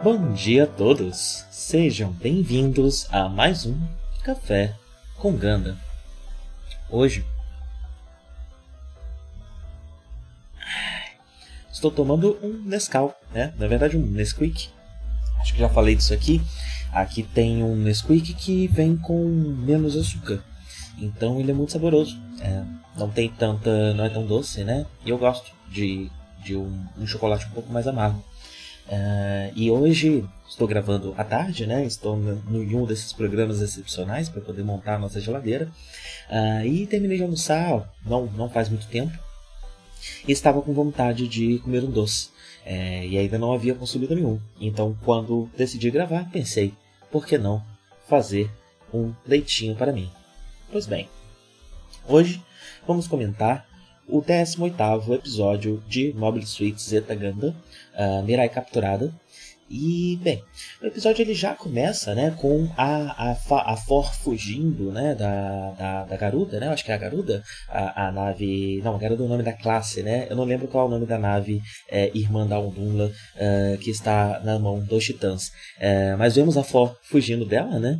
Bom dia a todos! Sejam bem-vindos a mais um Café com Ganda. Hoje estou tomando um Nescau, né? Na verdade um Nesquik. Acho que já falei disso aqui. Aqui tem um Nesquik que vem com menos açúcar. Então ele é muito saboroso. É, não tem tanta. não é tão doce, né? E eu gosto de, de um, um chocolate um pouco mais amargo. Uh, e hoje estou gravando à tarde, né? Estou no, em um desses programas excepcionais para poder montar a nossa geladeira. Uh, e terminei de almoçar, não, não faz muito tempo. E estava com vontade de comer um doce. É, e ainda não havia consumido nenhum. Então, quando decidi gravar, pensei: por que não fazer um leitinho para mim? Pois bem, hoje vamos comentar o 18º episódio de Mobile Suit Zeta Gundam, uh, Mirai Capturada. E, bem, o episódio ele já começa né, com a, a, a For fugindo né, da, da, da, Garuda, né? Acho que é a Garuda, a, a nave. Não, a Garuda é o nome da classe, né? Eu não lembro qual é o nome da nave é, irmã da Undunla uh, que está na mão dos titãs. Uh, mas vemos a For fugindo dela, né?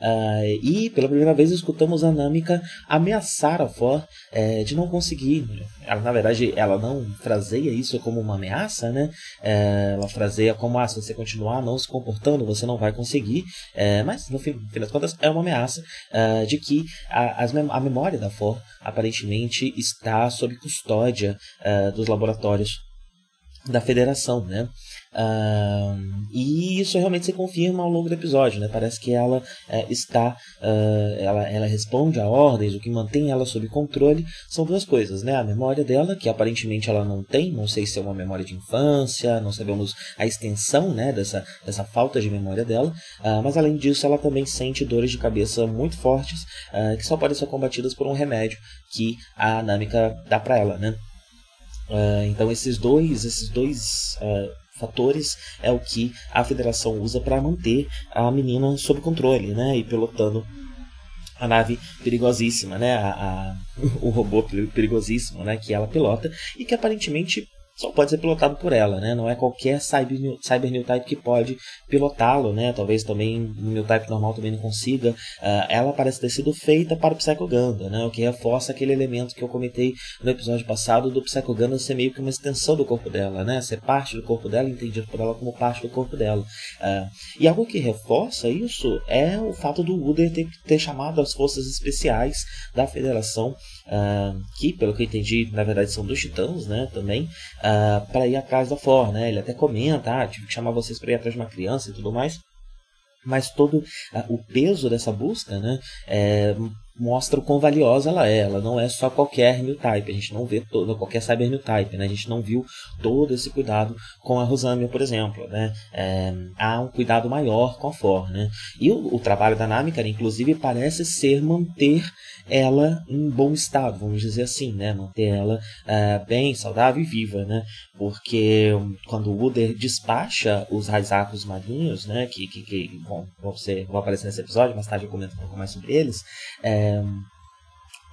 Uh, e pela primeira vez escutamos a Namika ameaçar a For é, de não conseguir. Ela, na verdade, ela não fraseia isso como uma ameaça, né? É, ela fraseia como: ah, se você continuar não se comportando, você não vai conseguir. É, mas, no fim, no fim, das contas, é uma ameaça uh, de que a, a memória da For aparentemente está sob custódia uh, dos laboratórios da federação, né? Uh, e isso realmente se confirma ao longo do episódio, né? Parece que ela uh, está, uh, ela, ela responde a ordens, o que mantém ela sob controle são duas coisas, né? A memória dela, que aparentemente ela não tem, não sei se é uma memória de infância, não sabemos a extensão, né, dessa, dessa falta de memória dela, ah, mas além disso ela também sente dores de cabeça muito fortes, que só podem ser combatidas por um remédio que a Namika dá para ela, né? Uh, então esses dois, esses dois uh, fatores é o que a federação usa para manter a menina sob controle, né, e pilotando a nave perigosíssima, né, a, a, o robô perigosíssimo, né, que ela pilota e que aparentemente só pode ser pilotado por ela, né? Não é qualquer Cyber, cyber New Type que pode pilotá-lo, né? Talvez também New Type normal também não consiga. Uh, ela parece ter sido feita para o Psycho Gundam, né? O que reforça aquele elemento que eu comentei no episódio passado do Psycho Gundam ser meio que uma extensão do corpo dela, né? Ser parte do corpo dela, entendido por ela como parte do corpo dela. Uh, e algo que reforça isso é o fato do Uder ter, ter chamado as forças especiais da Federação uh, que, pelo que eu entendi, na verdade são dos titãs, né, também, uh, para ir atrás da For, né? Ele até comenta, ah, tive que chamar vocês para ir atrás de uma criança e tudo mais. Mas todo uh, o peso dessa busca, né, é, mostra o quão valiosa ela é. Ela não é só qualquer new type. A gente não vê todo, qualquer cyber new type. Né? A gente não viu todo esse cuidado com a Rosamia, por exemplo. Né? É, há um cuidado maior com a For. Né? E o, o trabalho da Namika, inclusive, parece ser manter ela em bom estado, vamos dizer assim, né? Manter ela uh, bem, saudável e viva, né? Porque quando o Uder despacha os Raizakos marinhos, né? Que, que, que bom, vão, ser, vão aparecer nesse episódio, mais tarde eu comento um pouco mais sobre eles. É,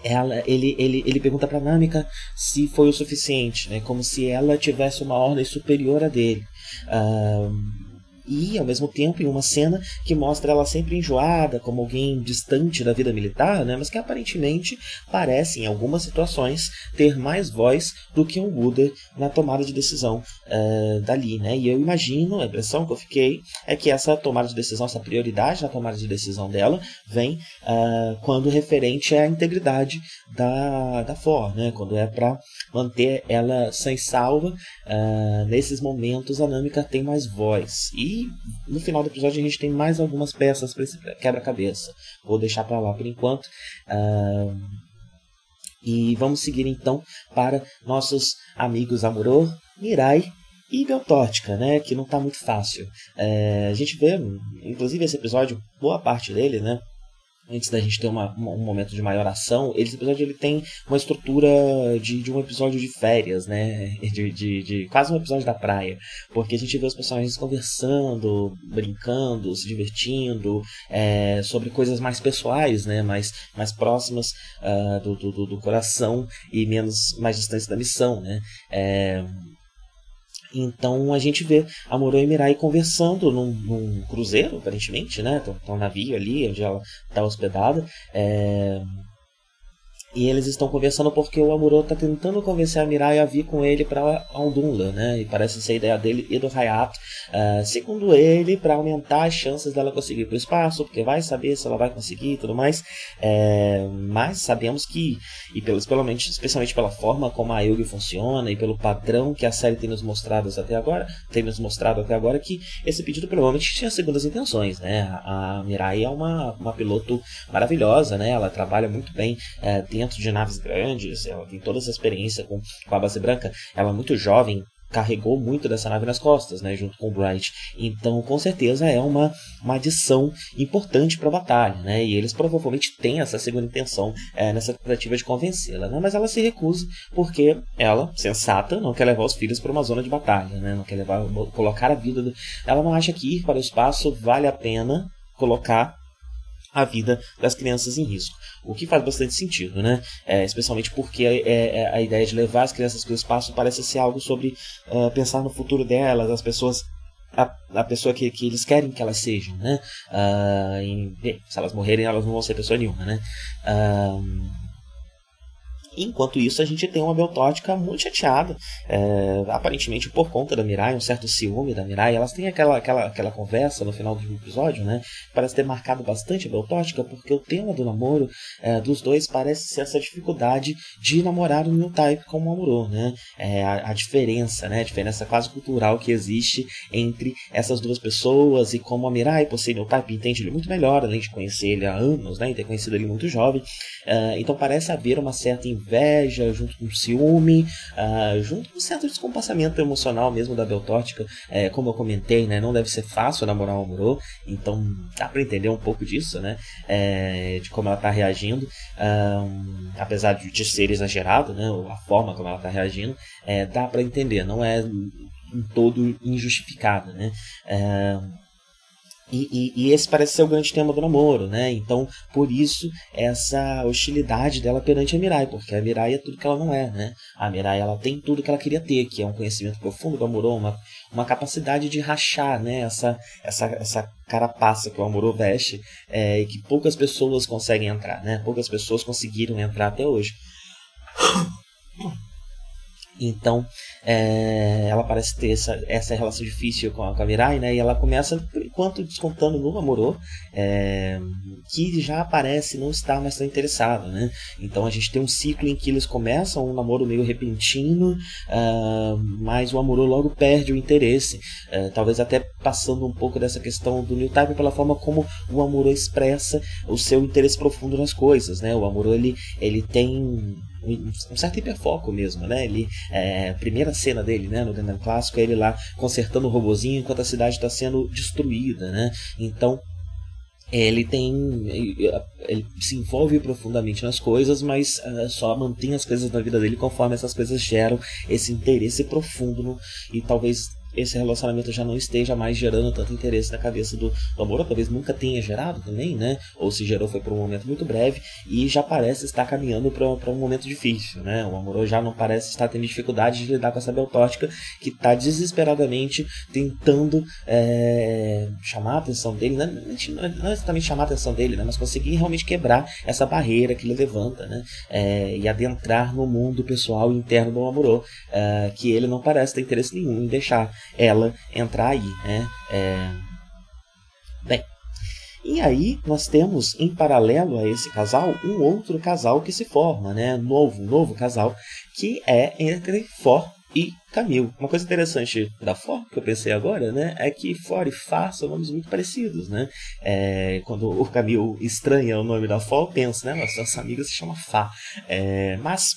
ela, ele, ele, ele pergunta para Namika se foi o suficiente, né? Como se ela tivesse uma ordem superior a dele. Uh, e ao mesmo tempo em uma cena que mostra ela sempre enjoada, como alguém distante da vida militar, né, mas que aparentemente parece em algumas situações ter mais voz do que um Wooder na tomada de decisão uh, dali, né? E eu imagino, a impressão que eu fiquei é que essa tomada de decisão, essa prioridade na tomada de decisão dela vem uh, quando referente à integridade da, da For, né? Quando é para manter ela sem salva, uh, nesses momentos a Namika tem mais voz. E no final do episódio a gente tem mais algumas peças para esse quebra-cabeça. Vou deixar para lá por enquanto. Uh, e vamos seguir então para nossos amigos Amuro, Mirai e Beltótica, né? Que não está muito fácil. É, a gente vê, inclusive esse episódio, boa parte dele, né? Antes da gente ter uma, um momento de maior ação, esse episódio ele tem uma estrutura de, de um episódio de férias, né? De, de, de, quase um episódio da praia. Porque a gente vê os personagens conversando, brincando, se divertindo, é, sobre coisas mais pessoais, né? Mais, mais próximas uh, do, do, do, coração e menos mais distantes da missão, né? É, então a gente vê a Moro e Mirai conversando num, num cruzeiro, aparentemente, né? Tem um navio ali onde ela está hospedada. É... E eles estão conversando porque o Amuro está tentando convencer a Mirai a vir com ele para Aldunla, né? E parece ser a ideia dele e do Hayato. Uh, segundo ele, para aumentar as chances dela conseguir para o espaço, porque vai saber se ela vai conseguir e tudo mais. É, mas sabemos que, e pelos, pelo menos, especialmente pela forma como a Yugi funciona e pelo padrão que a série tem nos mostrado até agora, tem nos mostrado até agora, que esse pedido provavelmente tinha segundas intenções, né? A, Mirai é uma, uma piloto maravilhosa, né? Ela trabalha muito bem é, de naves grandes, ela tem toda essa experiência com, com a base branca, ela é muito jovem, carregou muito dessa nave nas costas, né, junto com o Bright. Então, com certeza é uma, uma adição importante para a batalha, né? E eles provavelmente têm essa segunda intenção é, nessa tentativa de convencê-la, né? Mas ela se recusa porque ela, sensata, não quer levar os filhos para uma zona de batalha, né? Não quer levar, colocar a vida. Do... Ela não acha que ir para o espaço vale a pena colocar a vida das crianças em risco. O que faz bastante sentido, né? É, especialmente porque é, é, a ideia de levar as crianças para o espaço parece ser algo sobre uh, pensar no futuro delas, as pessoas a, a pessoa que, que eles querem que elas sejam, né? Uh, em, se elas morrerem, elas não vão ser pessoa nenhuma, né? Uh, Enquanto isso, a gente tem uma Beltótica muito chateada, é, aparentemente por conta da Mirai, um certo ciúme da Mirai. Elas têm aquela, aquela, aquela conversa no final do episódio, né? Parece ter marcado bastante a Beltótica, porque o tema do namoro é, dos dois parece ser essa dificuldade de namorar um new type como namorou, né? É, a, a, diferença, né? A diferença quase cultural que existe entre essas duas pessoas e como a Mirai, por ser new type, entende ele muito melhor, além de conhecer ele há anos, né? E ter conhecido ele muito jovem. É, então parece haver uma certa inveja, junto com ciúme, uh, junto com um certo descompassamento emocional mesmo da Beltótica. É, como eu comentei, né, não deve ser fácil namorar o Amorô, então dá para entender um pouco disso, né, é, de como ela está reagindo, um, apesar de, de, ser exagerado, né, a forma como ela está reagindo, é, dá para entender, não é em todo injustificada, né. É, e, e, e, esse parece ser o grande tema do namoro, né? Então, por isso, essa hostilidade dela perante a Mirai, porque a Mirai é tudo que ela não é, né? A Mirai, ela tem tudo que ela queria ter, que é um conhecimento profundo do amor, uma, uma capacidade de rachar, né? Essa, essa, essa carapaça que o amor veste é, e que poucas pessoas conseguem entrar, né? Poucas pessoas conseguiram entrar até hoje. Então, é, ela parece ter essa, essa relação difícil com a, Mirai, né? E ela começa, por enquanto, descontando no Amorô, é, que já parece não estar mais tão interessada, né? Então a gente tem um ciclo em que eles começam um namoro meio repentino, uh, mas o Amorô logo perde o interesse. Uh, talvez até passando um pouco dessa questão do New Type pela forma como o Amorô expressa o seu interesse profundo nas coisas, né? O Amorô, ele, ele tem um certo hiperfoco mesmo, né? Ele, é, primeira cena dele, né, no Gundam clássico, é ele lá consertando o robozinho enquanto a cidade está sendo destruída, né? Então ele tem ele se envolve profundamente nas coisas mas uh, só mantém as coisas na vida dele conforme essas coisas geram esse interesse profundo no, e talvez esse relacionamento já não esteja mais gerando tanto interesse na cabeça do, do Amor, ou talvez nunca tenha gerado também, né? Ou se gerou foi por um momento muito breve e já parece estar caminhando para um momento difícil, né? O Amor já não parece estar tendo dificuldade de lidar com essa Beltótica que está desesperadamente tentando é, chamar a atenção dele, né? não é exatamente chamar a atenção dele, né? Mas conseguir realmente quebrar essa barreira que ele levanta, né? É, e adentrar no mundo pessoal interno do Amorô, é, que ele não parece ter interesse nenhum em deixar ela entrar aí, né? É... Bem, e aí nós temos em paralelo a esse casal um outro casal que se forma, né? Novo, novo casal que é entre For e Camille. Uma coisa interessante da For, que eu pensei agora, né, é que For e Fá são nomes muito parecidos, né? É, quando o Camille estranha o nome da For, pensa, né, nossa amiga se chama Fá. É, mas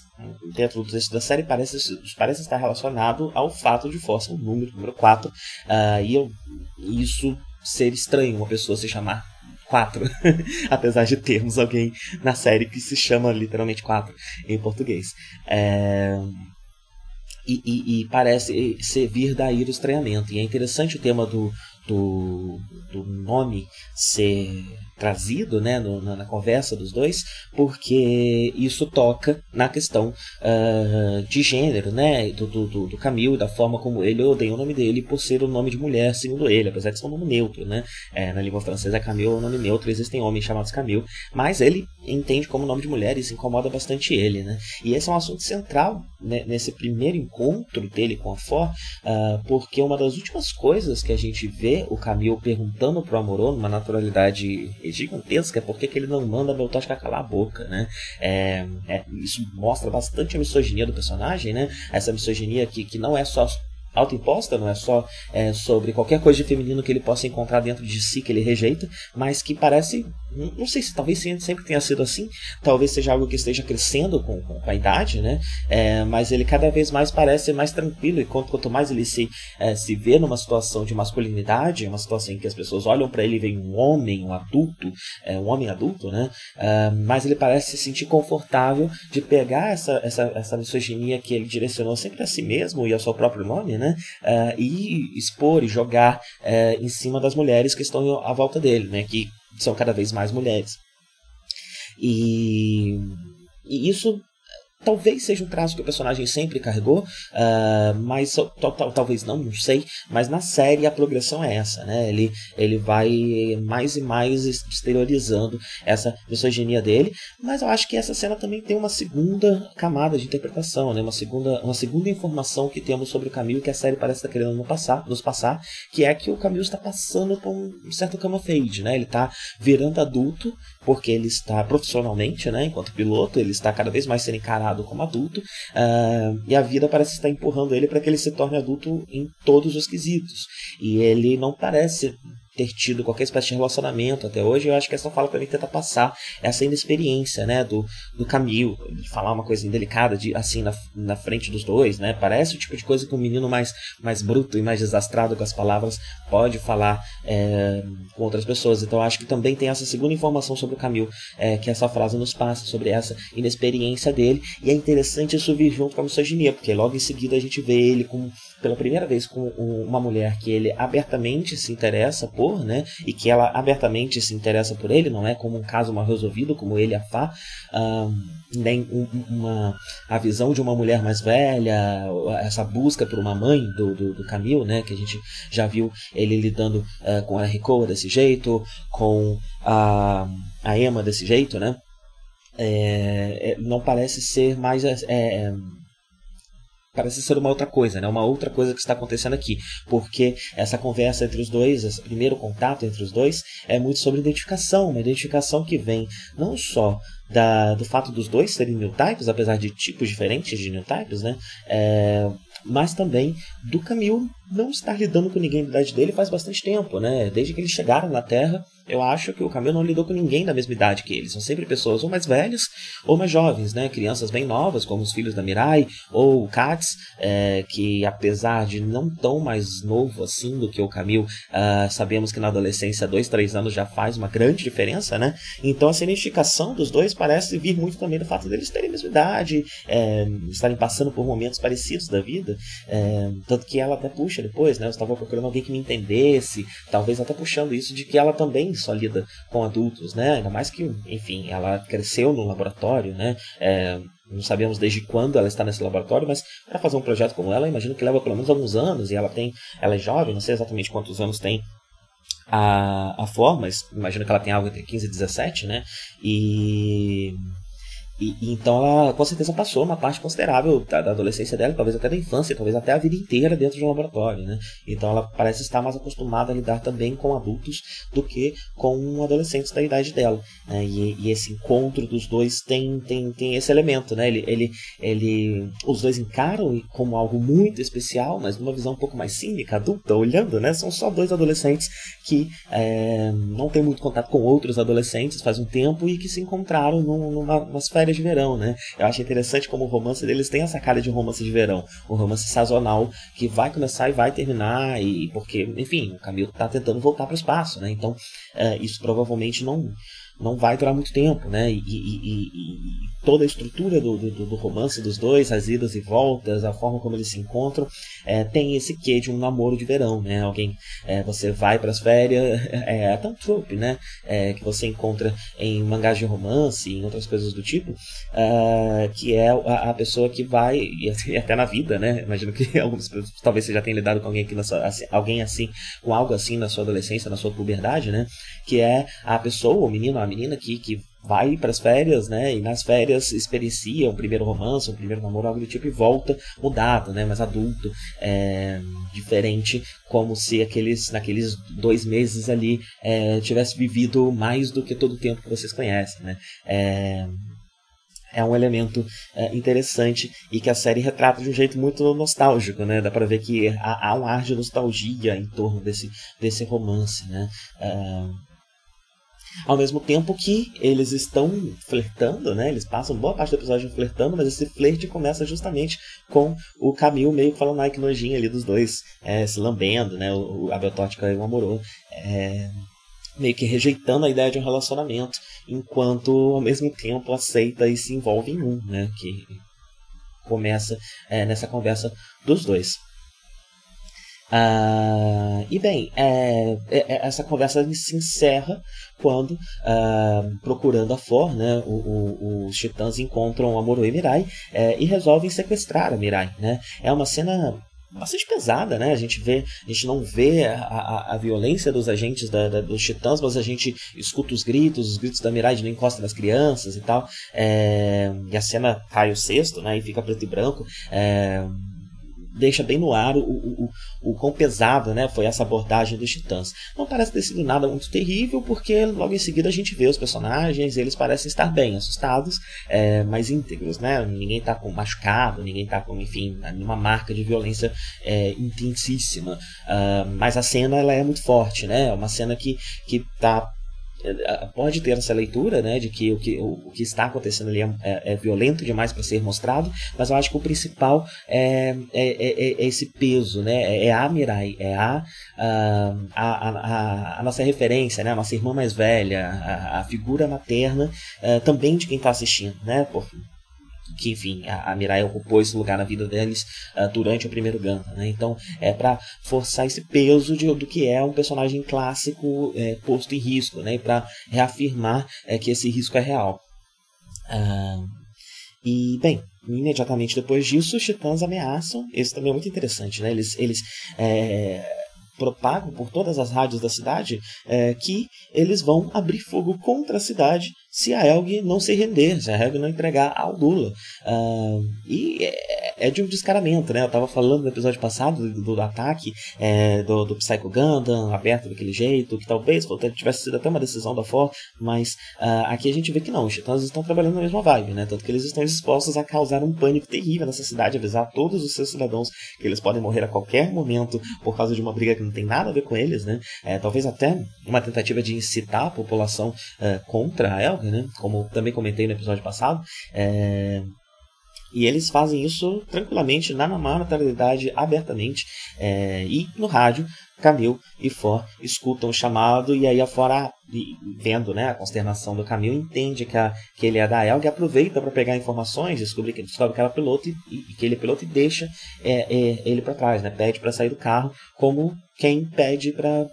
dentro do texto da série parece, parece estar relacionado ao fato de For ser um número, número 4, uh, ah, e eu, isso ser estranho uma pessoa se chamar quatro. Apesar de termos alguém na série que se chama literalmente quatro em português. É... E, e, e, parece servir daí do estranhamento. E é interessante o tema do, do, do nome ser trazido né, no, na, na, conversa dos dois, porque isso toca na questão uh, de gênero, né, do, do, do Camille, da forma como ele odeia o nome dele por ser o nome de mulher, segundo ele, apesar de ser um nome neutro, né, é, na língua francesa Camille é um nome neutro, existem homens chamados Camille, mas ele entende como nome de mulher e isso incomoda bastante ele, né, e esse é um assunto central né, nesse primeiro encontro dele com a For, uh, porque uma das últimas coisas que a gente vê o Camille perguntando pro Amorô, numa naturalidade gigantesca, é por que ele não manda Beltótica calar a boca, né? É, é, isso mostra bastante a misoginia do personagem, né? Essa misoginia que, que não é só autoimposta, não é só é, sobre qualquer coisa de feminino que ele possa encontrar dentro de si que ele rejeita, mas que parece, não sei se talvez sempre tenha sido assim, talvez seja algo que esteja crescendo com, com a idade, né? É, mas ele cada vez mais parece mais tranquilo e quanto, quanto mais ele se, é, se vê numa situação de masculinidade, uma situação em que as pessoas olham para ele e veem um homem, um adulto, é, um homem adulto, né? É, mas ele parece se sentir confortável de pegar essa, essa, essa misoginia que ele direcionou sempre a si mesmo e ao seu próprio nome, né? Uh, e expor e jogar uh, em cima das mulheres que estão à volta dele, né? Que são cada vez mais mulheres. E, e isso Talvez seja um traço que o personagem sempre carregou, uh, mas talvez não, não sei. Mas na série a progressão é essa, né? Ele, ele vai mais e mais exteriorizando essa misoginia dele. Mas eu acho que essa cena também tem uma segunda camada de interpretação, né? Uma segunda, uma segunda informação que temos sobre o Camilo que a série parece estar querendo nos passar, nos passar, que é que o Camilo está passando por um certo cama fade, né? Ele está virando adulto porque ele está profissionalmente, né? Enquanto piloto, ele está cada vez mais sendo encarado como adulto, uh, e a vida parece estar empurrando ele para que ele se torne adulto em todos os quesitos. E ele não parece ter tido qualquer espécie de relacionamento até hoje, eu acho que essa fala também tenta passar essa inexperiência, né, do, do Camille, de falar uma coisa indelicada de, assim, na, na frente dos dois, né, parece o tipo de coisa que um menino mais, mais bruto e mais desastrado com as palavras pode falar é, com outras pessoas, então acho que também tem essa segunda informação sobre o Camille, é, que essa frase nos passa, sobre essa inexperiência dele, e é interessante isso vir junto com a misoginia, porque logo em seguida a gente vê ele com pela primeira vez com uma mulher que ele abertamente se interessa por, né? E que ela abertamente se interessa por ele, não é como um caso mal resolvido, como ele a Fá, um, nem um, uma, a visão de uma mulher mais velha, essa busca por uma mãe do, do, do Camille, né? Que a gente já viu ele lidando uh, com a Ricoa desse jeito, com a, a Emma desse jeito, né? É, não parece ser mais é parece ser uma outra coisa, né? Uma outra coisa que está acontecendo aqui, porque essa conversa entre os dois, esse primeiro contato entre os dois, é muito sobre identificação, uma identificação que vem não só da, do fato dos dois serem new types, apesar de tipos diferentes de new types, né? É, mas também do Camille não estar lidando com ninguém da idade dele faz bastante tempo, né? Desde que eles chegaram na Terra, eu acho que o Camilo não lidou com ninguém da mesma idade que ele. São sempre pessoas ou mais velhas ou mais jovens, né? Crianças bem novas, como os filhos da Mirai ou o Katz, é, que apesar de não tão mais novo assim do que o Camilo, uh, sabemos que na adolescência, dois, três anos já faz uma grande diferença, né? Então essa identificação dos dois parece vir muito também do fato deles terem a mesma idade, é, estarem passando por momentos parecidos da vida. É, tanto que ela até puxa depois, né? Eu estava procurando alguém que me entendesse, talvez até puxando isso de que ela também só lida com adultos, né? Ainda mais que, enfim, ela cresceu no laboratório, né? É, não sabemos desde quando ela está nesse laboratório, mas para fazer um projeto como ela, imagino que leva pelo menos alguns anos e ela tem, ela é jovem, não sei exatamente quantos anos tem a, a forma, imagino que ela tem algo entre 15 e 17, né? E e, então ela com certeza passou uma parte considerável da, da, adolescência dela, talvez até da infância, talvez até a vida inteira dentro de um laboratório, né? Então ela parece estar mais acostumada a lidar também com adultos do que com adolescentes da idade dela, né? E, e esse encontro dos dois tem, tem, tem esse elemento, né? Ele, ele, ele, os dois encaram como algo muito especial, mas numa visão um pouco mais cínica, adulta, olhando, né? São só dois adolescentes que é, não têm muito contato com outros adolescentes faz um tempo e que se encontraram numa, numa de verão, né? Eu acho interessante como o romance deles tem essa cara de romance de verão, um romance sazonal que vai começar e vai terminar e porque, enfim, o Camilo está tentando voltar para o espaço, né? Então, é, isso provavelmente não não vai durar muito tempo, né? E, e, e, toda a estrutura do, do, do, romance dos dois, as idas e voltas, a forma como eles se encontram, é, tem esse quê de um namoro de verão, né? Alguém, é, você vai para as férias, é, até um trope, né? É, que você encontra em mangás de romance em outras coisas do tipo, é, que é a, a, pessoa que vai, e até na vida, né? Imagino que alguns, talvez você já tenha lidado com alguém, aqui assim, alguém assim, com algo assim na sua adolescência, na sua puberdade, né? Que é a pessoa, o menino, a menina que, que vai para as férias, né? E nas férias experiencia um primeiro romance, um primeiro namoro, algo do tipo, e volta mudado, né? Mais adulto, é, diferente, como se aqueles, naqueles dois meses ali é, tivesse vivido mais do que todo o tempo que vocês conhecem, né? É, é um elemento é, interessante e que a série retrata de um jeito muito nostálgico, né? Dá para ver que há, há, um ar de nostalgia em torno desse, desse romance, né? É, ao mesmo tempo que eles estão flertando, né? Eles passam boa parte do episódio flertando, mas esse flerte começa justamente com o Camil meio que falando, ai que nojinho ali dos dois é, se lambendo, né? O, a Beltótica e o Amorô. É, meio que rejeitando a ideia de um relacionamento, enquanto ao mesmo tempo aceita e se envolve em um, né? Que começa é, nessa conversa dos dois. Uh, e bem, é, é, é, essa conversa se encerra quando, uh, procurando a For, né, o, o, os titãs encontram Amuro e Mirai é, e resolvem sequestrar a Mirai. Né? É uma cena bastante pesada, né? A gente vê, a gente não vê a, a, a violência dos agentes da, da, dos titãs, mas a gente escuta os gritos, os gritos da Mirai não encosta nas crianças e tal. É, e a cena cai o cesto, né? E fica preto e branco. É, deixa bem no ar o, o, o, o quão pesado né, foi essa abordagem dos titãs. Não parece ter sido nada muito terrível, porque logo em seguida a gente vê os personagens, eles parecem estar bem assustados, é, mas íntegros, né? Ninguém está com machucado, ninguém está com, enfim, nenhuma marca de violência é, intensíssima. Uh, mas a cena ela é muito forte, né? É uma cena que, que tá pode ter essa leitura né, de que o que, o, que está acontecendo ali é, é, é violento demais para ser mostrado, mas eu acho que o principal é, é, é, é esse peso, né, é a Mirai, é a, a, a, a, nossa referência, né, a nossa irmã mais velha, a, a figura materna também de quem está assistindo. Né, por, que enfim a, a Mirai ocupou esse lugar na vida deles uh, durante o primeiro Gundam, né? Então é para forçar esse peso de, do que é um personagem clássico é, posto em risco, né? E para reafirmar é, que esse risco é real. Uh, e bem, imediatamente depois disso, os Titãs ameaçam. Isso também é muito interessante, né? Eles, eles é, propagam por todas as rádios da cidade é, que eles vão abrir fogo contra a cidade se a Elg não se render, se a Elg não entregar ao Lula. Uh, e é, é, de um descaramento, né? Eu estava falando no episódio passado do, do ataque é, do, do Psycho Gundam, aberto daquele jeito, que talvez tivesse sido até uma decisão da Ford, mas uh, aqui a gente vê que não, os titãs estão trabalhando na mesma vibe, né? Tanto que eles estão dispostos a causar um pânico terrível nessa cidade, avisar todos os seus cidadãos que eles podem morrer a qualquer momento por causa de uma briga que não tem nada a ver com eles, né? É, talvez até uma tentativa de incitar a população uh, contra a Elg, né? Como também comentei no episódio passado. É... E eles fazem isso tranquilamente, na maior naturalidade, abertamente. É, e no rádio, Camille e For escutam o chamado e aí a Fora, vendo né, a consternação do Camille, entende que, a, que ele é da Elg e aproveita para pegar informações, descobre que, descobre que ela é piloto e, e que ele é piloto e deixa é, é, ele para trás, né, pede para sair do carro como quem pede para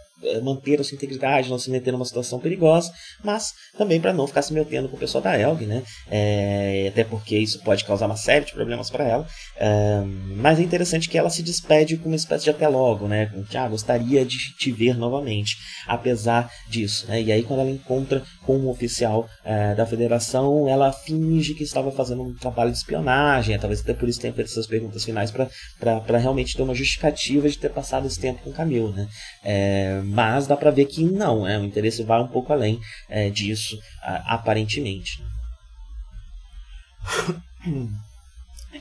manter a sua integridade, não se meter numa situação perigosa, mas também para não ficar se metendo com o pessoal da Elg, né? É, até porque isso pode causar uma série de problemas para ela. É, mas é interessante que ela se despede com uma espécie de até logo, né? Com ah, gostaria de te ver novamente, apesar disso, né? E aí quando ela encontra com um oficial é, da federação, ela finge que estava fazendo um trabalho de espionagem, talvez até por isso tenha feito essas perguntas finais para realmente ter uma justificativa de ter passado esse tempo com Camilo, né? É, mas dá para ver que não, é, o interesse vai um pouco além é, disso, aparentemente.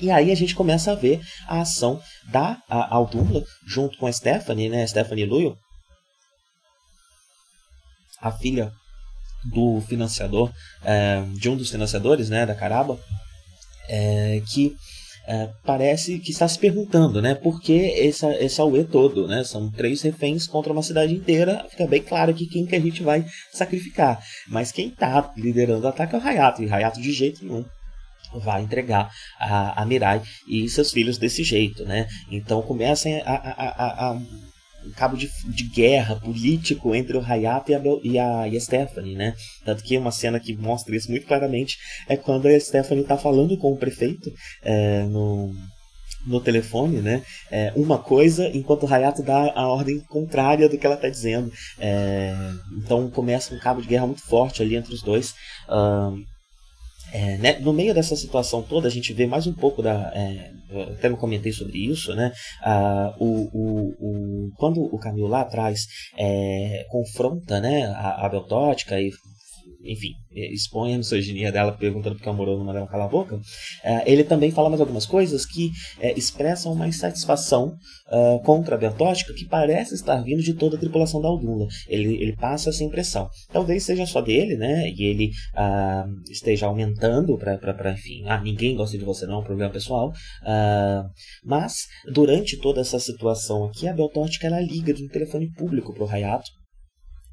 E aí a gente começa a ver a ação da Aldumla junto com a Stephanie, né, Stephanie Luyo, a filha do financiador, é, de um dos financiadores, né, da Caraba, é, que é, parece que está se perguntando, né? Por que esse, esse auê todo, né? São três reféns contra uma cidade inteira. Fica bem claro aqui quem que a gente vai sacrificar. Mas quem está liderando o ataque é o Hayato. E Hayato de jeito nenhum vai entregar a, a Mirai e seus filhos desse jeito, né? Então começam a, a, a um cabo de, de guerra político entre o Hayato e a, e, a, e a Stephanie, né? Tanto que uma cena que mostra isso muito claramente é quando a Stephanie está falando com o prefeito é, no, no telefone, né? É, uma coisa, enquanto o Hayato dá a ordem contrária do que ela está dizendo. É, então começa um cabo de guerra muito forte ali entre os dois. Um, é, né, no meio dessa situação toda, a gente vê mais um pouco da. É, até não comentei sobre isso, né? Ah, o, o, o, quando o Camilo lá atrás é, confronta né, a, a Beltótica e enfim, expõe a misoginia dela perguntando porque o amoroso não mandava calar a boca, é, ele também fala mais algumas coisas que é, expressam uma insatisfação uh, contra a Bertótica que parece estar vindo de toda a tripulação da Aldula. Ele, ele passa essa impressão. Talvez seja só dele, né? E ele uh, esteja aumentando para, enfim, ah, ninguém gosta de você não, é um problema pessoal. Uh, mas, durante toda essa situação aqui, a Beltótica ela liga de um telefone público para o Hayato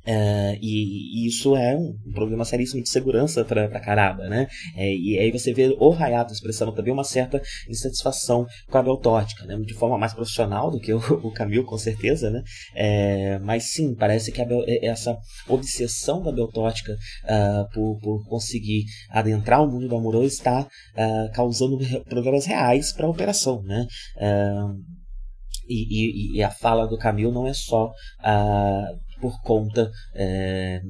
Uh, e, e, isso é um, problema seríssimo de segurança para Caraba, né? É, e aí você vê o Hayato expressando também uma certa insatisfação com a Beltótica, né? De forma mais profissional do que o, o Camil, com certeza, né? É, mas sim, parece que essa obsessão da Beltótica uh, por, por conseguir adentrar o mundo do Amorô está uh, causando problemas reais para a operação, né? E, e, e, a fala do Camil não é só uh, por conta é,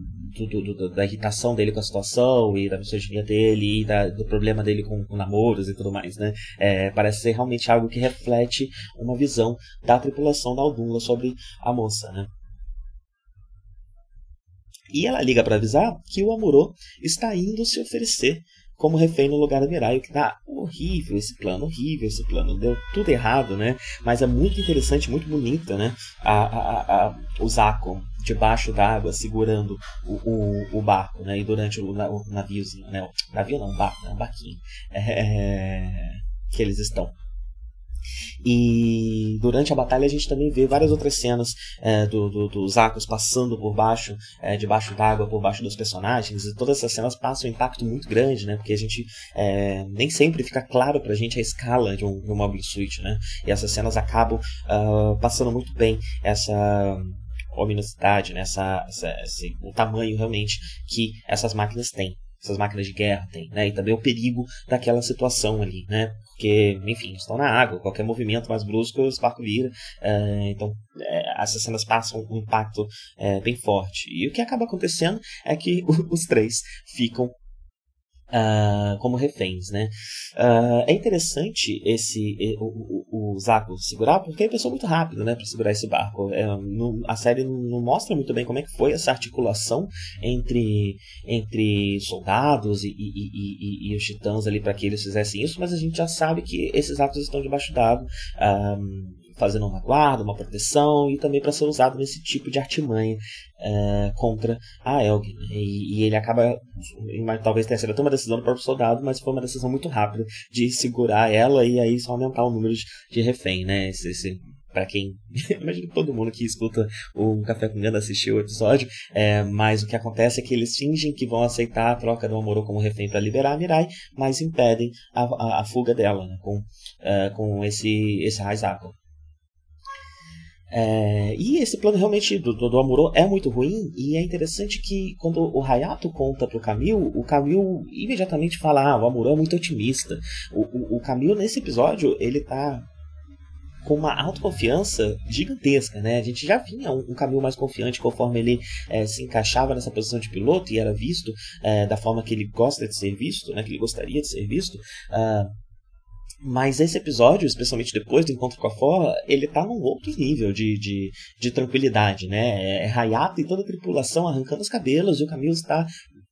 do, do, da irritação dele com a situação e da misoginia dele e da, do problema dele com, com, namoros e tudo mais, né? É, parece ser realmente algo que reflete uma visão da tripulação da Aldunla sobre a moça, né? E ela liga para avisar que o Amuro está indo se oferecer como refém no lugar do Mirai, o que tá horrível esse plano, horrível esse plano, deu tudo errado, né? Mas é muito interessante, muito bonita, né? A, a, a, o Zako debaixo d'água segurando o, o, o, barco, né? E durante o, o naviozinho, né? O navio não, barco, né? um barquinho é, que eles estão. E durante a batalha a gente também vê várias outras cenas é, do, do, dos Akos passando por baixo, é, debaixo d'água, por baixo dos personagens, e todas essas cenas passam um impacto muito grande, né? Porque a gente é, nem sempre fica claro pra gente a escala de um, de um Mobile Suit, né? E essas cenas acabam uh, passando muito bem essa ominosidade, né? essa, essa, esse, o tamanho realmente que essas máquinas têm essas máquinas de guerra têm, né? E também o perigo daquela situação ali, né? Porque, enfim, estão na água, qualquer movimento mais brusco, o barco vira. É, então, é, essas cenas passam um impacto é, bem forte. E o que acaba acontecendo é que os três ficam Uh, como reféns, né? Uh, é interessante esse o, o, o segurar porque ele pensou muito rápido, né, para segurar esse barco. É, a série não mostra muito bem como é que foi essa articulação entre entre soldados e, e, e, e os titãs ali para que eles fizessem isso, mas a gente já sabe que esses atos estão debaixo d'água. Uh, fazendo uma guarda, uma proteção e também para ser usado nesse tipo de artimanha é, contra a Elg. Né? E, e, ele acaba, talvez tenha sido até uma decisão do próprio soldado, mas foi uma decisão muito rápida de segurar ela e aí só aumentar o número de, de refém, né? Esse, esse para quem imagino que todo mundo que escuta o Café com Ganda assistiu o episódio, é, mas o que acontece é que eles fingem que vão aceitar a troca do Amorô como refém para liberar a Mirai, mas impedem a, a, a fuga dela né, com, uh, com esse esse Raizaku. É, e esse plano realmente do, do, do Amuro é muito ruim, e é interessante que quando o Hayato conta pro Camil, o Camil imediatamente fala: Ah, o Amuro é muito otimista. O, o, o Camil, nesse episódio, ele tá com uma autoconfiança gigantesca, né? A gente já vinha um, um caminho mais confiante conforme ele é, se encaixava nessa posição de piloto e era visto é, da forma que ele gosta de ser visto, né? Que ele gostaria de ser visto. Uh, mas esse episódio, especialmente depois do encontro com a Forra, ele tá num outro nível de, de, de tranquilidade, né? É Hayato e toda a tripulação arrancando os cabelos e o Camilo está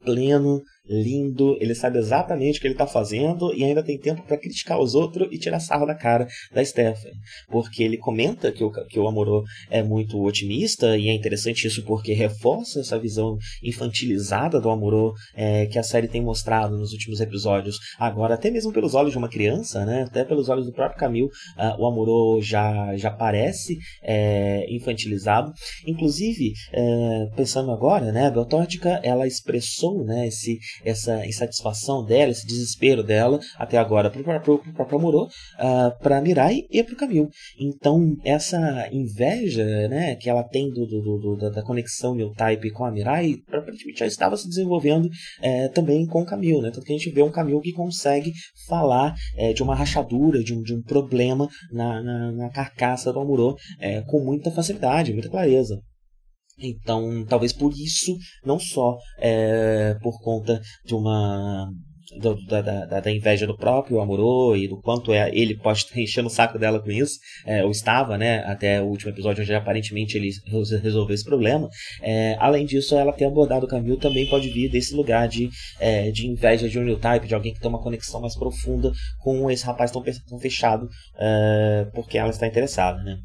pleno, lindo, ele sabe exatamente o que ele está fazendo e ainda tem tempo para criticar os outros e tirar sarro da cara da Stephanie. Porque ele comenta que o, que o Amorô é muito otimista e é interessante isso porque reforça essa visão infantilizada do Amorô é, que a série tem mostrado nos últimos episódios. Agora, até mesmo pelos olhos de uma criança, né, até pelos olhos do próprio Camille, uh, o Amorô já, já parece é, infantilizado. Inclusive, é, pensando agora, né, a Beltótica ela expressou né, esse essa insatisfação dela, esse desespero dela, até agora, para o próprio Amorô, uh, para Mirai e para o Camil. Então, essa inveja né, que ela tem do, do, do da, conexão New Type com a Mirai, praticamente já estava se desenvolvendo é, também com o Camil. Né? Tanto que a gente vê um Camil que consegue falar é, de uma rachadura, de um, de um problema na, na, na carcaça do Amorô é, com muita facilidade, muita clareza. Então, talvez por isso, não só é, por conta de uma da, da, da, inveja do próprio Amorô e do quanto é, ele pode estar enchendo o saco dela com isso, é, ou estava, né, até o último episódio onde aparentemente ele resolveu esse problema. É, além disso, ela ter abordado o Camille também pode vir desse lugar de, é, de inveja de um type, de alguém que tem uma conexão mais profunda com esse rapaz tão, tão fechado, é, porque ela está interessada, né.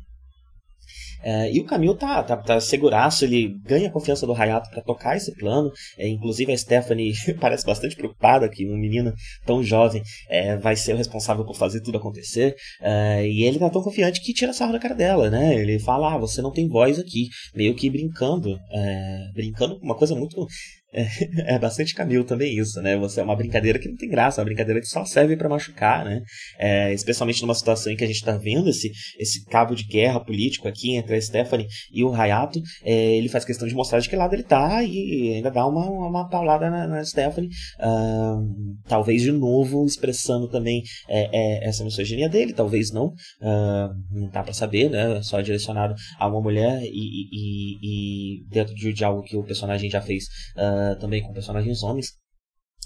É, e o Camilo tá, tá, tá seguraço, ele ganha a confiança do Hayato para tocar esse plano. É, inclusive a Stephanie parece bastante preocupada que um menino tão jovem é, vai ser o responsável por fazer tudo acontecer. É, e ele tá tão confiante que tira sarro da cara dela, né? Ele fala, ah, você não tem voz aqui. Meio que brincando. É, brincando com uma coisa muito é, bastante Camilo também isso, né? Você é uma brincadeira que não tem graça, é uma brincadeira que só serve para machucar, né? É, especialmente numa situação em que a gente tá vendo esse, esse cabo de guerra político aqui entre a Stephanie e o Hayato, é, ele faz questão de mostrar de que lado ele tá e ainda dá uma, uma paulada na, na Stephanie, uh, talvez de novo expressando também é, é, essa misoginia dele, talvez não, uh, não dá para saber, né? Só direcionado a uma mulher e, e, e dentro de algo que o personagem já fez uh, também com personagens homens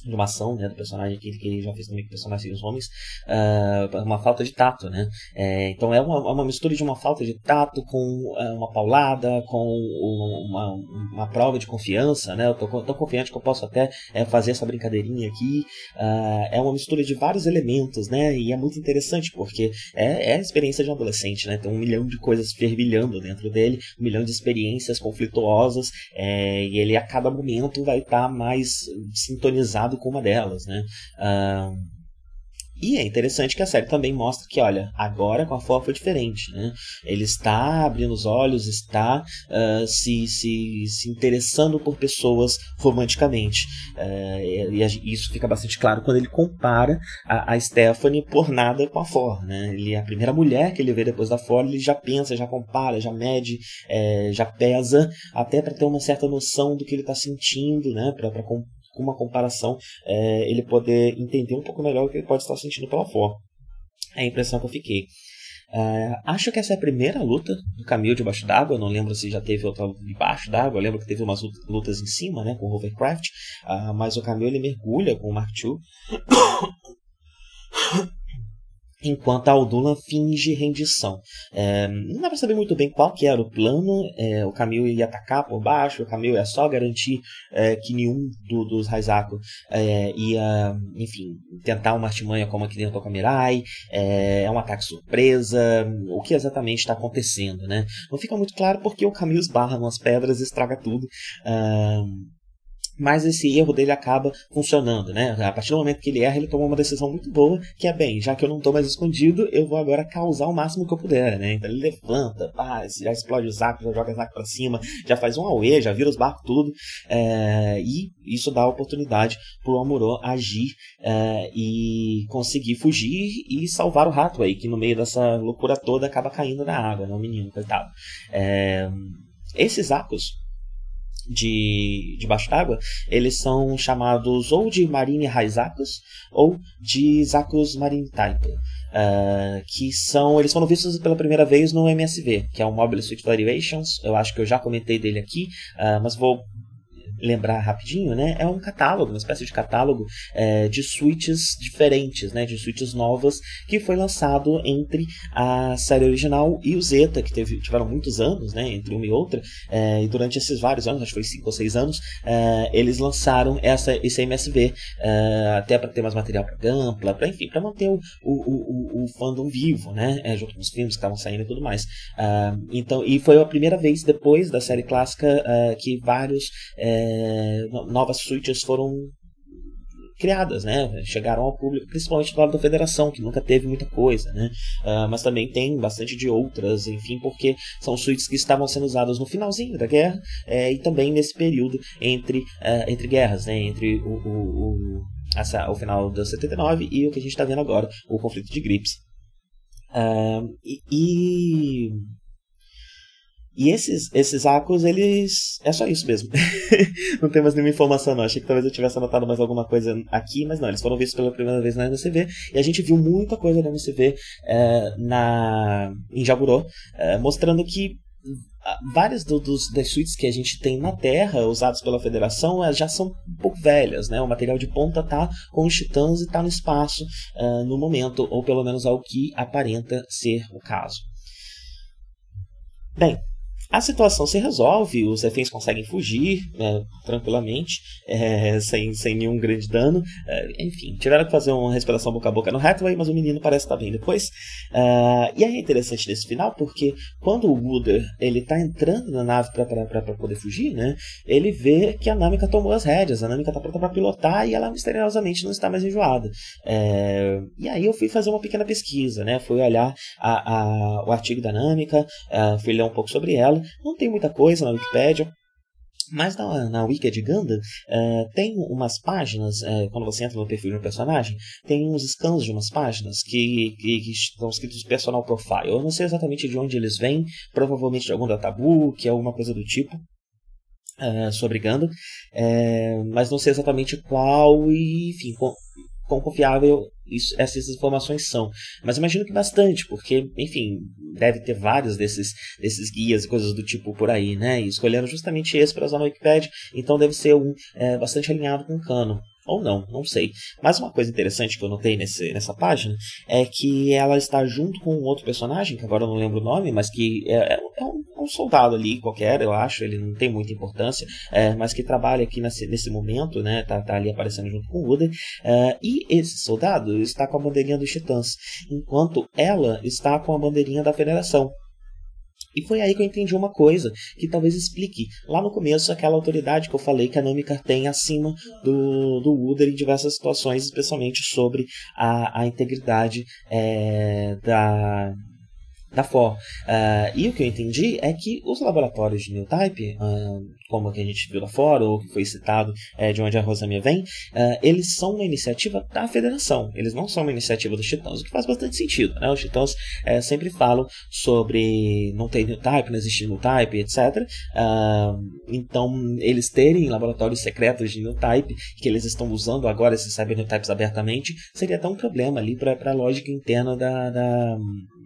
de uma ação né, do personagem que, que ele já fez também com personagens homens, uh, uma falta de tato, né? É, então é uma, uma mistura de uma falta de tato com uh, uma paulada, com uma, uma prova de confiança, né? Eu tô tão confiante que eu posso até é, fazer essa brincadeirinha aqui. Uh, é uma mistura de vários elementos, né? E é muito interessante porque é, é a experiência de um adolescente, né? Tem um milhão de coisas fervilhando dentro dele, um milhão de experiências conflituosas, é, e ele a cada momento vai estar tá mais sintonizado com uma delas, né? Uh, e é interessante que a série também mostra que, olha, agora com a Fó foi diferente, né? Ele está abrindo os olhos, está uh, se, se, se interessando por pessoas romanticamente. Uh, e, isso fica bastante claro quando ele compara a, a Stephanie por nada com a Fó, né? Ele é a primeira mulher que ele vê depois da Fó, ele já pensa, já compara, já mede, é, já pesa, até para ter uma certa noção do que ele está sentindo, né? Para com uma comparação, é, ele poder entender um pouco melhor o que ele pode estar sentindo pela forma. É a impressão que eu fiquei. Uh, acho que essa é a primeira luta do Camille debaixo d'água. Não lembro se já teve outra debaixo d'água. Lembro que teve umas lutas em cima, né, com o Hovercraft. Uh, mas o Camille ele mergulha com o Mark II. Enquanto a Aldula finge rendição. É, não dá para saber muito bem qual que era o plano, é, o Camille ia atacar por baixo, o Camille ia só garantir é, que nenhum do, dos Raizaku é, ia, enfim, tentar uma artimanha como a que tentou com a Mirai, é, é, um ataque surpresa, o que exatamente está acontecendo, né? Não fica muito claro porque o Camille esbarra nas pedras e estraga tudo mas esse erro dele acaba funcionando, né? A partir do momento que ele erra, ele toma uma decisão muito boa, que é bem, já que eu não estou mais escondido, eu vou agora causar o máximo que eu puder, né? Então ele levanta, pá, já explode o Zaco, já joga o Zaco pra cima, já faz um auê, já vira os barcos tudo, é, e isso dá a oportunidade pro Amuro agir é, e conseguir fugir e salvar o rato aí, que no meio dessa loucura toda acaba caindo na água, né? O menino, coitado. É, esses arcos de, de baixo d'água, eles são chamados ou de Marine Raizakos ou de Zakos Marine Type. Uh, que são eles foram vistos pela primeira vez no MSV, que é o Mobile Suite Variations. Eu acho que eu já comentei dele aqui, uh, mas vou lembrar rapidinho, né, é um catálogo, uma espécie de catálogo é, de suítes diferentes, né, de suítes novas, que foi lançado entre a série original e o Zeta, que teve, tiveram muitos anos, né, entre uma e outra, é, e durante esses vários anos, acho que foi cinco ou seis anos, é, eles lançaram essa, esse MSV, é, até para ter mais material para Gampla, para enfim, para manter o, o, o, o, fandom vivo, né, é, junto com os filmes que estavam saindo e tudo mais. É, então, e foi a primeira vez depois da série clássica que vários é, novas suítes foram criadas, né? Chegaram ao público, principalmente do lado da federação, que nunca teve muita coisa, né? Uh, mas também tem bastante de outras, enfim, porque são suítes que estavam sendo usadas no finalzinho da guerra é, e também nesse período entre, uh, entre guerras, né? Entre o, o, o, essa, o final da 79 e o que a gente está vendo agora, o conflito de Grips. Uh, e, e e esses, esses arcos, eles. É só isso mesmo. não tem mais nenhuma informação, não. Achei que talvez eu tivesse anotado mais alguma coisa aqui, mas não. Eles foram vistos pela primeira vez na MCV. E a gente viu muita coisa na MCV é, na, em Jagurô, é, mostrando que ah, várias do, dos, das suítes que a gente tem na Terra, usadas pela Federação, já são um pouco velhas, né? O material de ponta tá com os titãs e tá no espaço uh, no momento, ou pelo menos ao que aparenta ser o caso. Bem, a situação se resolve, os reféns conseguem fugir né, tranquilamente, é, sem, sem nenhum grande dano. É, enfim, tiveram que fazer uma respiração boca a boca no Hathaway, mas o menino parece estar bem depois. Uh, e aí é interessante desse final, porque quando o Wooder ele tá entrando na nave para poder fugir, né, ele vê que a Namika tomou as rédeas, a Namika está pronta para pilotar e ela misteriosamente não está mais enjoada. É, e aí eu fui fazer uma pequena pesquisa, né, fui olhar a, a, o artigo da Namika, uh, fui ler um pouco sobre ela, não tem muita coisa na Wikipedia. Mas na, na Wiki de Ganda uh, tem umas páginas, uh, quando você entra no perfil de um personagem, tem uns scans de umas páginas que, que, que estão escritos personal profile. Eu não sei exatamente de onde eles vêm, provavelmente de algum databook, alguma coisa do tipo. Uh, sobre Ganda, mas não sei exatamente qual e, enfim, quão confiável isso, essas informações são. Mas imagino que bastante, porque, enfim, deve ter vários desses, desses guias e coisas do tipo por aí, né? E escolheram justamente esse para usar no Wikipedia, então deve ser um é, bastante alinhado com o cano. Ou não, não sei. Mas uma coisa interessante que eu notei nesse, nessa página é que ela está junto com um outro personagem, que agora eu não lembro o nome, mas que é, é, é um, é um, soldado ali qualquer, eu acho, ele não tem muita importância, é, mas que trabalha aqui nesse, nesse momento, né? Tá, tá ali aparecendo junto com o Uda. É, e esse soldado está com a bandeirinha dos Titãs, enquanto ela está com a bandeirinha da Federação. E foi aí que eu entendi uma coisa que talvez explique. Lá no começo aquela autoridade que eu falei que a Namika tem acima do, do Wooder em diversas situações, especialmente sobre a, a integridade é, da, da FOR. Uh, e o que eu entendi é que os laboratórios de Newtype, uh, como que a gente viu lá fora, ou que foi citado é, de onde a Rosamia vem, uh, eles são uma iniciativa da federação, eles não são uma iniciativa dos titãs, o que faz bastante sentido. Né? Os titãs sempre falam sobre não ter Newtype, não existir Newtype, etc. então, eles terem laboratórios secretos de Newtype, que eles estão usando agora esses Cyber Newtypes abertamente, seria até um problema ali para a lógica interna da, da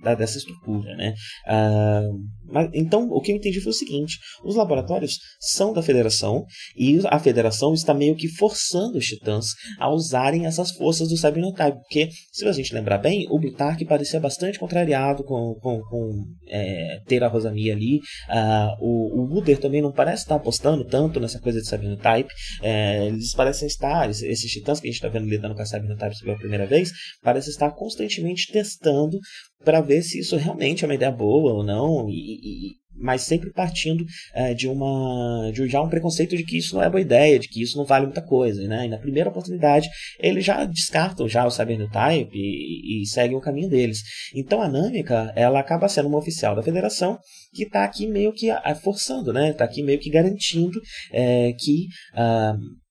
da, dessa estrutura, né? Uh, mas, então, o que eu entendi foi o seguinte: os laboratórios são da federação e a federação está meio que forçando os titãs a usarem essas forças do Cybernotype. Porque, se a gente lembrar bem, o Brutark parecia bastante contrariado com, com, com é, ter a Rosamia ali. Uh, o, o Uder também não parece estar apostando tanto nessa coisa de Cybernotype. É, eles parecem estar, esses titãs que a gente está vendo lidando com a Cybernotype pela primeira vez, parecem estar constantemente testando para ver se isso realmente é uma ideia boa ou não, e, e, mas sempre partindo é, de uma de já um preconceito de que isso não é boa ideia, de que isso não vale muita coisa, né? E na primeira oportunidade eles já descartam já o Cybernotype e, e seguem o caminho deles. Então a Nâmica ela acaba sendo uma oficial da Federação que está aqui meio que forçando, né? Está aqui meio que garantindo é, que uh,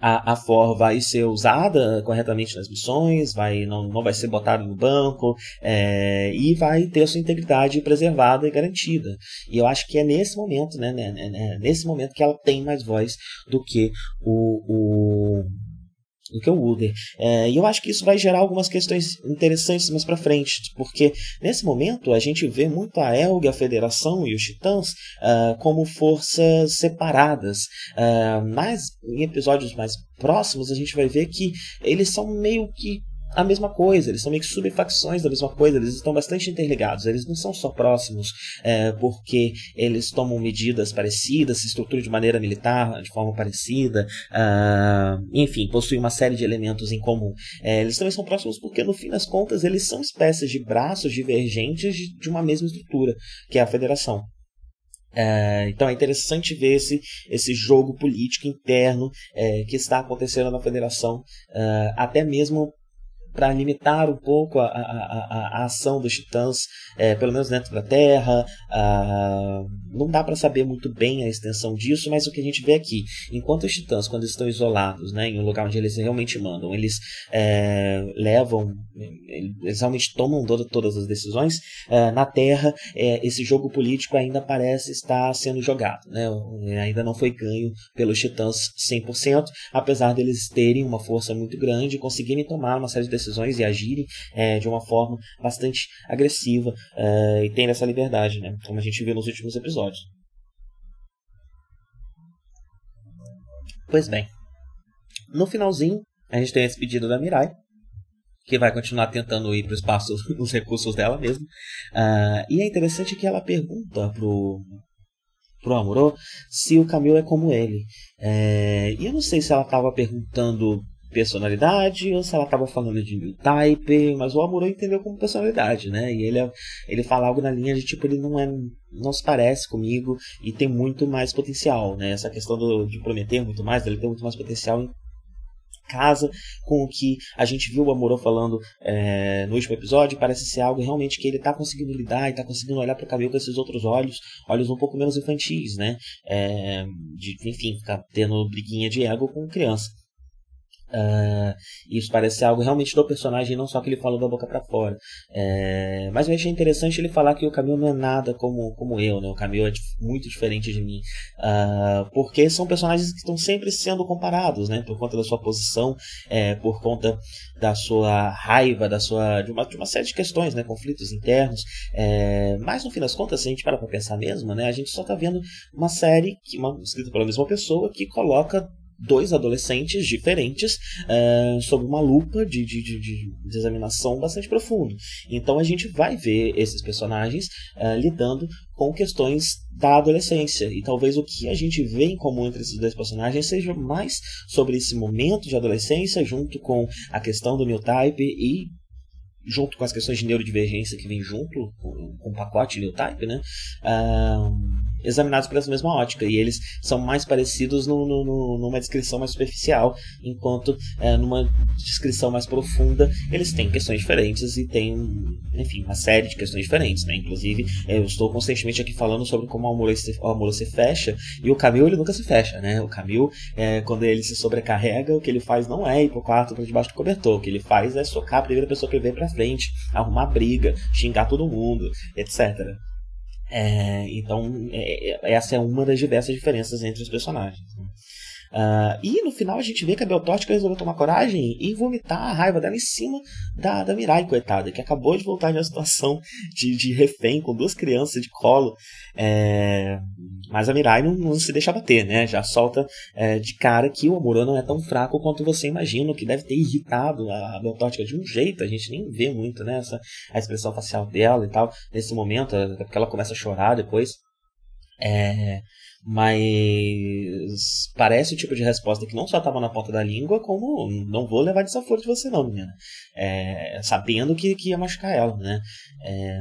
a, a FOR vai ser usada corretamente nas missões, vai, não, não vai ser botada no banco é, e vai ter a sua integridade preservada e garantida. E eu acho que é nesse momento, né, né, né, né nesse momento que ela tem mais voz do que o, o do que o Wooder. É, e eu acho que isso vai gerar algumas questões interessantes mais para frente, porque nesse momento a gente vê muito a Elg, a Federação e os Titãs uh, como forças separadas. Uh, mas em episódios mais próximos a gente vai ver que eles são meio que a mesma coisa, eles são meio que subfacções da mesma coisa, eles estão bastante interligados, eles não são só próximos é, porque eles tomam medidas parecidas, se estruturam de maneira militar de forma parecida, uh, enfim, possuem uma série de elementos em comum. É, eles também são próximos porque, no fim das contas, eles são espécies de braços divergentes de, de uma mesma estrutura, que é a federação. É, então é interessante ver esse, esse jogo político interno é, que está acontecendo na federação, é, até mesmo para limitar um pouco a, a, a, a ação dos titãs, é, pelo menos dentro da Terra. Ah, não dá para saber muito bem a extensão disso, mas o que a gente vê aqui, enquanto os titãs, quando estão isolados, né, em um lugar onde eles realmente mandam, eles é, levam, eles realmente tomam todas as decisões, é, na Terra é, esse jogo político ainda parece estar sendo jogado, né, ainda não foi ganho pelos titãs 100%, apesar deles terem uma força muito grande conseguirem tomar uma série de decisões decisões e agirem é, de uma forma bastante agressiva é, e tendo essa liberdade, né? como a gente viu nos últimos episódios. Pois bem, no finalzinho, a gente tem esse pedido da Mirai, que vai continuar tentando ir para o espaço nos recursos dela mesmo. Uh, e é interessante que ela pergunta pro, pro Amuro se o Camilo é como ele. É, e eu não sei se ela estava perguntando personalidade ou se ela estava falando de new type, mas o Amuro entendeu como personalidade, né? E ele, ele fala algo na linha de tipo, ele não é não se parece comigo e tem muito mais potencial, né? Essa questão do, de prometer muito mais, ele tem muito mais potencial em casa com o que a gente viu o Amorô falando é, no último episódio, parece ser algo realmente que ele está conseguindo lidar e está conseguindo olhar para o cabelo com esses outros olhos, olhos um pouco menos infantis, né? É, de, enfim, ficar tendo briguinha de ego com criança. Uh, isso parece algo realmente do personagem, não só que ele falou da boca para fora. É, mas eu achei interessante ele falar que o Camilo não é nada como, como eu, né? O Camilo é muito diferente de mim. Uh, porque são personagens que estão sempre sendo comparados, né? Por conta da sua posição, é, por conta da sua raiva, da sua de uma, de uma série de questões, né? Conflitos internos. É, mas no fim das contas, se a gente para pra pensar mesmo, né? A gente só tá vendo uma série que, uma, escrita pela mesma pessoa que coloca dois adolescentes diferentes uh, sob uma lupa de, de, de, de, examinação bastante profunda. Então a gente vai ver esses personagens uh, lidando com questões da adolescência. E talvez o que a gente vê em comum entre esses dois personagens seja mais sobre esse momento de adolescência, junto com a questão do new type e junto com as questões de neurodivergência que vem junto com, com o pacote new type, né? Uh, examinados por essa mesma ótica. E eles são mais parecidos no, no, no, numa descrição mais superficial, enquanto é, numa descrição mais profunda eles têm questões diferentes e têm, enfim, uma série de questões diferentes. Né? Inclusive, eu estou constantemente aqui falando sobre como o amor se, se fecha e o Camil ele nunca se fecha. Né? O Camil, é, quando ele se sobrecarrega, o que ele faz não é ir pro quarto para debaixo do cobertor. O que ele faz é socar a primeira pessoa que vem para frente, arrumar briga, xingar todo mundo, etc. É, então, é, essa é uma das diversas diferenças entre os personagens. Né? Uh, e no final a gente vê que a Beltótica resolveu tomar coragem e vomitar a raiva dela em cima da, da Mirai, coitada, que acabou de voltar de uma situação de, de refém com duas crianças de colo. É... Mas a Mirai não, não, se deixa bater, né? Já solta é, de cara que o Amuro não é tão fraco quanto você imagina, o que deve ter irritado a Beltótica de um jeito, a gente nem vê muito, né? Essa, a expressão facial dela e tal, nesse momento, até porque ela começa a chorar depois. É, mas parece o tipo de resposta que não só estava na ponta da língua, como não vou levar desaforo de você não, menina. É, sabendo que, que ia machucar ela, né? É,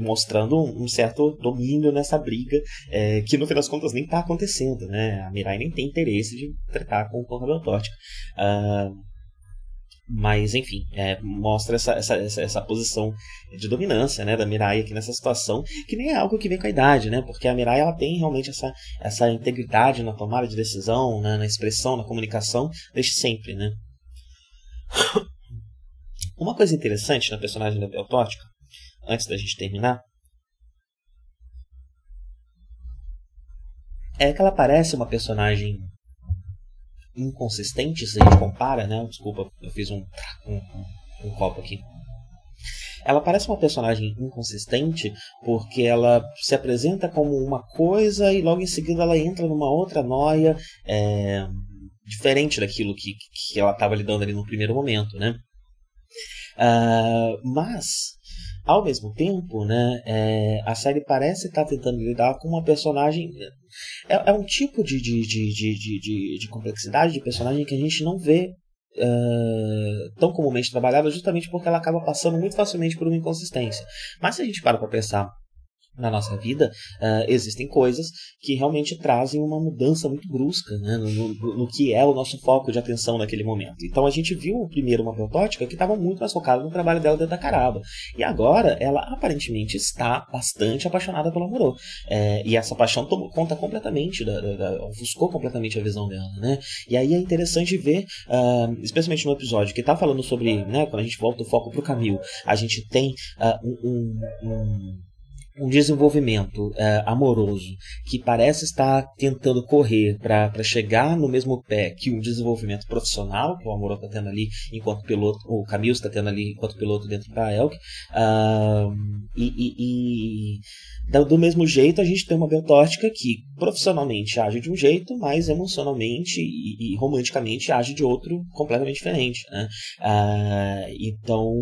mostrando um, certo domínio nessa briga, é, que no fim das contas nem está acontecendo, né? A Mirai nem tem interesse de tratar com o Rabel Tótico. Uh, mas, enfim, é, mostra essa, essa, essa, essa, posição de dominância né, da Mirai aqui nessa situação, que nem é algo que vem com a idade, né? Porque a Mirai ela tem realmente essa, essa integridade na tomada de decisão, né, na expressão, na comunicação, desde sempre, né? Uma coisa interessante na personagem da Beltótica, antes da gente terminar, é que ela parece uma personagem inconsistente, se a gente compara, né? Desculpa, eu fiz um, um, um, copo aqui. Ela parece uma personagem inconsistente porque ela se apresenta como uma coisa e logo em seguida ela entra numa outra noia é, diferente daquilo que, que ela estava lidando ali no primeiro momento, né? Uh, mas ao mesmo tempo, né, é, a série parece estar tá tentando lidar com uma personagem. É, é um tipo de, de, de, de, de, de, complexidade de personagem que a gente não vê uh, tão comumente trabalhada, justamente porque ela acaba passando muito facilmente por uma inconsistência. Mas se a gente para para pensar na nossa vida, uh, existem coisas que realmente trazem uma mudança muito brusca né, no, no, no, que é o nosso foco de atenção naquele momento. Então a gente viu primeiro uma protótica que estava muito mais focada no trabalho dela dentro da caraba. E agora ela aparentemente está bastante apaixonada pelo Amorô. É, e essa paixão tomou conta completamente, da, da, da, ofuscou completamente a visão dela. Né? E aí é interessante ver, uh, especialmente no episódio que está falando sobre, né, quando a gente volta o foco para o Camil, a gente tem uh, um, um um desenvolvimento é, amoroso que parece estar tentando correr para chegar no mesmo pé que um desenvolvimento profissional que o Amor está tendo ali enquanto piloto, o Camilo está tendo ali enquanto piloto dentro da Elk. Uh, e, e, e, do mesmo jeito a gente tem uma Beltótica que profissionalmente age de um jeito, mas emocionalmente e, e romanticamente age de outro completamente diferente. Né? Uh, então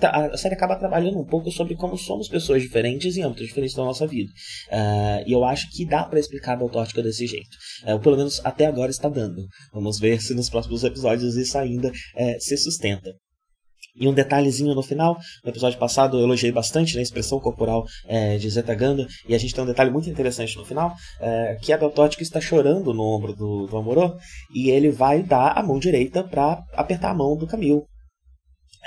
a série acaba trabalhando um pouco sobre como somos pessoas diferentes em âmbitos diferentes da nossa vida. Uh, e eu acho que dá para explicar a Beltótica desse jeito. Uh, pelo menos até agora está dando. Vamos ver se nos próximos episódios isso ainda uh, se sustenta. E um detalhezinho no final, no episódio passado eu elogiei bastante né, a expressão corporal é, de Zeta Ganda, e a gente tem um detalhe muito interessante no final, é, que a Beltótica está chorando no ombro do, do Amorô, e ele vai dar a mão direita para apertar a mão do Camil.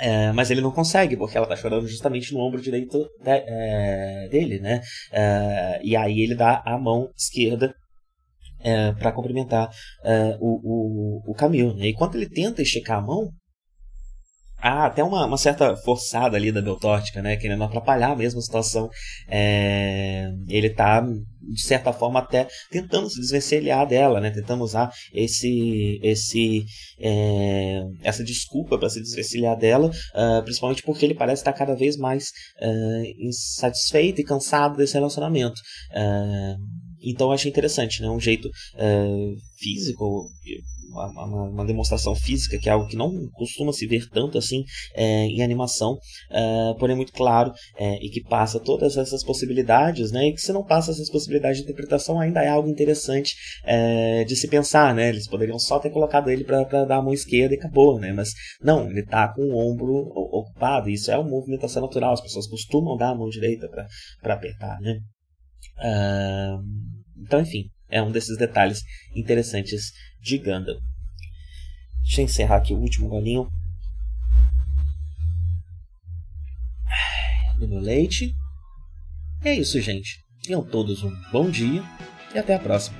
É, mas ele não consegue, porque ela tá chorando justamente no ombro direito de, é, dele, né? É, e aí ele dá a mão esquerda é, para cumprimentar é, o, o, o Camil. Né? E quando ele tenta esticar a mão, há até uma, uma certa forçada ali da Beltótica, né? Querendo atrapalhar mesmo a situação. É, ele tá, de certa forma, até tentando se desvencilhar dela, né? Tentando usar esse, esse, é, essa desculpa para se desvencilhar dela, uh, principalmente porque ele parece estar cada vez mais uh, insatisfeito e cansado desse relacionamento. Uh, então eu achei interessante, né? Um jeito físico uma, uma, uma, demonstração física, que é algo que não costuma se ver tanto assim é, em animação, é, porém muito claro é, e que passa todas essas possibilidades, né? E que se não passa essas possibilidades de interpretação ainda é algo interessante de se pensar, né? Eles poderiam só ter colocado ele para dar a mão esquerda e acabou, né? Mas não, ele está com o ombro ocupado. E isso é uma movimentação natural. As pessoas costumam dar a mão direita para apertar, né? Então, enfim, é um desses detalhes interessantes de Gundam. Deixa eu encerrar aqui o último golinho. Do meu leite. É isso, gente. Tenham todos um bom dia e até a próxima.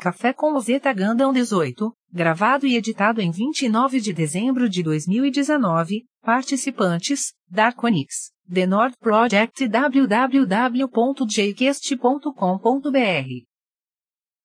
Café com Ozeta Gundam 18, gravado e editado em 29 de dezembro de 2019. Participantes: Darkonix, The Nord Project e www.jcast.com.br.